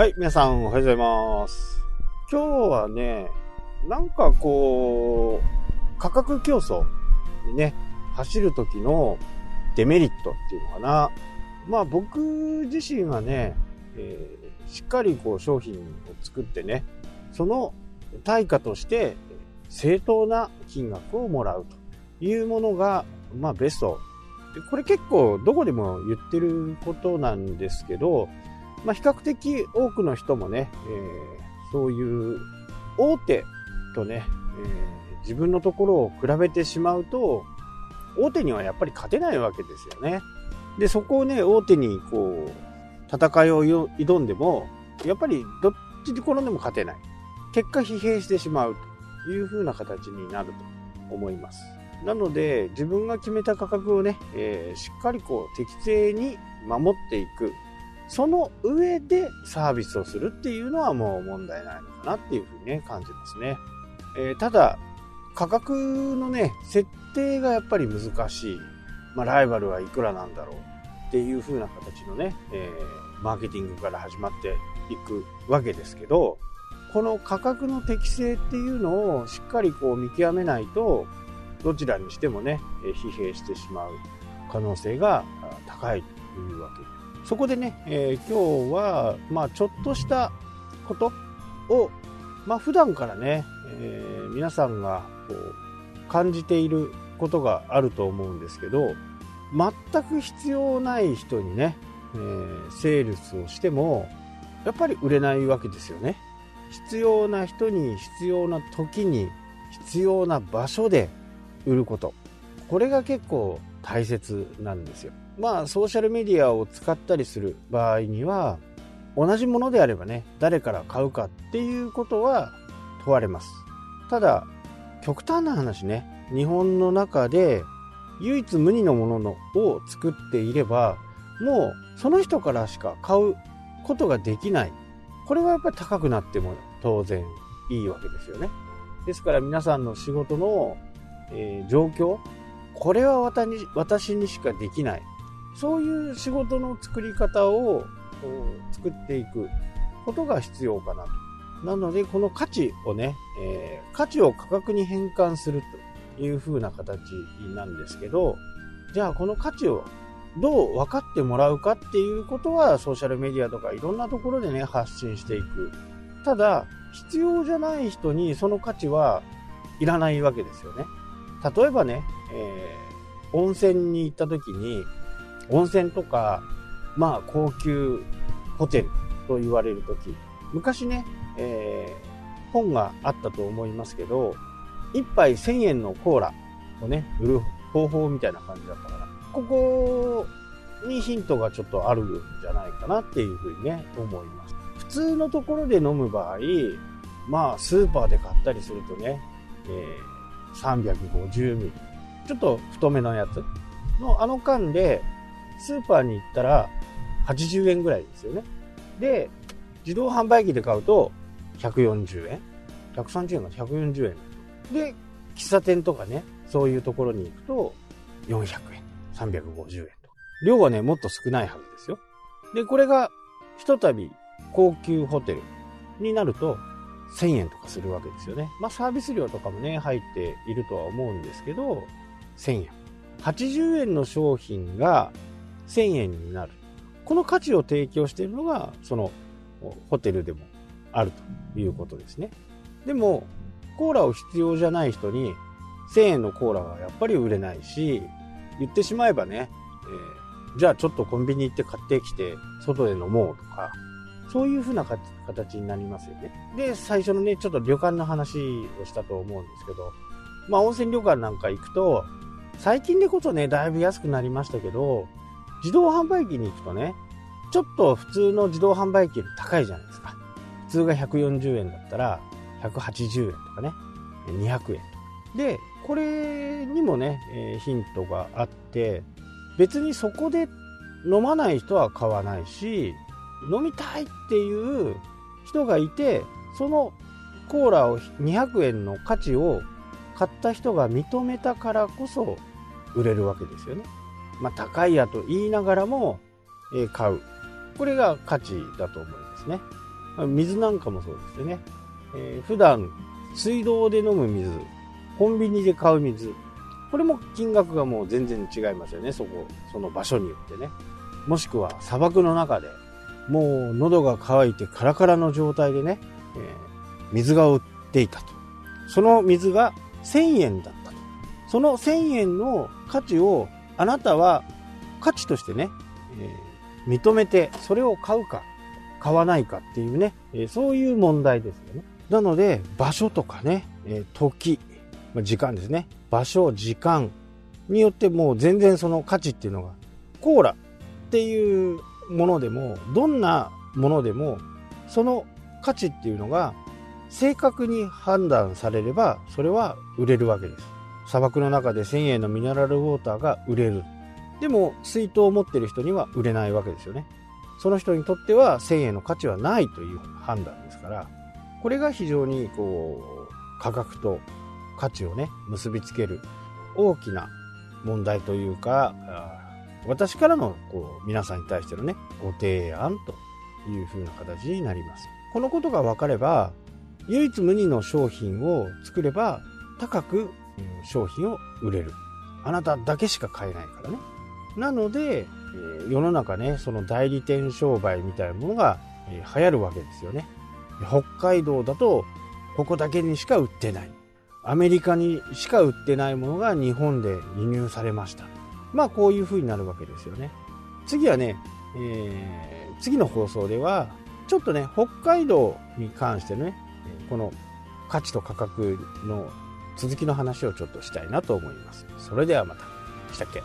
はい、皆さんおはようございます。今日はね、なんかこう、価格競争にね、走る時のデメリットっていうのかな。まあ僕自身はね、えーしっかりこう商品を作ってね、その対価として正当な金額をもらうというものが、まあベスト。でこれ結構どこでも言ってることなんですけど、まあ、比較的多くの人もね、えーそういう大手とね、えー自分のところを比べてしまうと、大手にはやっぱり勝てないわけですよね。で、そこをね、大手にこう、戦いを挑んでも、やっぱりどっちに転んでも勝てない。結果疲弊してしまうという風な形になると思います。なので、自分が決めた価格をね、えーしっかりこう適正に守っていく。その上でサービスをするっていうのはもう問題ないのかなっていうふうにね、感じますね。えーただ、価格のね、設定がやっぱり難しい。まあ、ライバルはいくらなんだろうっていう風な形のね、えーマーケティングから始まっていくわけですけど、この価格の適正っていうのをしっかりこう見極めないと、どちらにしてもね、疲弊してしまう可能性が高いというわけですそこでね、えー今日は、まあ、ちょっとしたことを、まあ、普段からね、えー皆さんがこう感じていることがあると思うんですけど、全く必要ない人にね、えーセールスをしても、やっぱり売れないわけですよね。必要な人に必要な時に必要な場所で売ること。これが結構大切なんですよ。まあソーシャルメディアを使ったりする場合には同じものであればね誰から買うかっていうことは問われます。ただ極端な話ね日本の中で唯一無二のもののを作っていればもうその人からしか買うことができないこれはやっぱり高くなっても当然いいわけですよねですから皆さんの仕事の、えー状況これは私にしかできない。そういう仕事の作り方を作っていくことが必要かなと。なのでこの価値をね、えー価値を価格に変換するという風な形なんですけどじゃあこの価値をどう分かってもらうかっていうことはソーシャルメディアとかいろんなところでね発信していく。ただ必要じゃない人にその価値はいらないわけですよね。例えばね、えー温泉に行った時に温泉とかまあ高級ホテルと言われる時昔ね、えー本があったと思いますけど1杯1000円のコーラをね売る方法みたいな感じだったからここにヒントがちょっとあるんじゃないかなっていうふうにね思います。普通のところで飲む場合まあスーパーで買ったりするとね、えー350ミリ。ちょっと太めのやつのあの缶でスーパーに行ったら80円ぐらいですよね。で自動販売機で買うと140円。130円が140円。で喫茶店とかねそういうところに行くと400円。350円と量はねもっと少ないはずですよ。でこれがひとたび高級ホテルになると1000円とかするわけですよね。まあサービス料とかもね入っているとは思うんですけど1000円。80円の商品が1000円になる。この価値を提供しているのがそのホテルでもあるということですね。でもコーラを必要じゃない人に1000円のコーラはやっぱり売れないし言ってしまえばね、えーじゃあちょっとコンビニ行って買ってきて外で飲もうとかそういう風な形になりますよね。で最初のねちょっと旅館の話をしたと思うんですけどまあ温泉旅館なんか行くと最近でこそねだいぶ安くなりましたけど自動販売機に行くとねちょっと普通の自動販売機より高いじゃないですか。普通が140円だったら180円とかね200円とでこれにもね、えーヒントがあって別にそこで飲まない人は買わないし飲みたいっていう人がいてそのコーラを200円の価値を買った人が認めたからこそ売れるわけですよね。まあ、高いやと言いながらも、え買う。これが価値だと思いますね。水なんかもそうですよね。えー、普段、水道で飲む水、コンビニで買う水、これも金額がもう全然違いますよね、そこ、その場所によってね。もしくは砂漠の中で、もう喉が渇いてカラカラの状態でね、えー、水が売っていたと。その水が1000円だったと。その1000円の価値をあなたは価値としてね、えー、認めてそれを買うか買わないかっていうね、えー、そういう問題ですよね。なので場所とかね、えー、時、時間ですね。場所、時間によってもう全然その価値っていうのがコーラっていうものでもどんなものでもその価値っていうのが正確に判断されればそれは売れるわけです。砂漠の中で1000円のミネラルウォーターが売れる。でも水筒を持ってる人には売れないわけですよね。その人にとっては1000円の価値はないという判断ですから。これが非常にこう価格と価値をね結びつける大きな問題というか私からのこう皆さんに対してのねご提案という風な形になります。このことが分かれば唯一無二の商品を作れば高く商品を売れる。あなただけしか買えないからね。なので世の中ねその代理店商売みたいなものが流行るわけですよね。北海道だとここだけにしか売ってない。アメリカにしか売ってないものが日本で輸入されました。まあこういう風になるわけですよね次はね、えー、次の放送ではちょっとね北海道に関してねこの価値と価格の続きの話をちょっとしたいなと思います。それではまた。したっけ？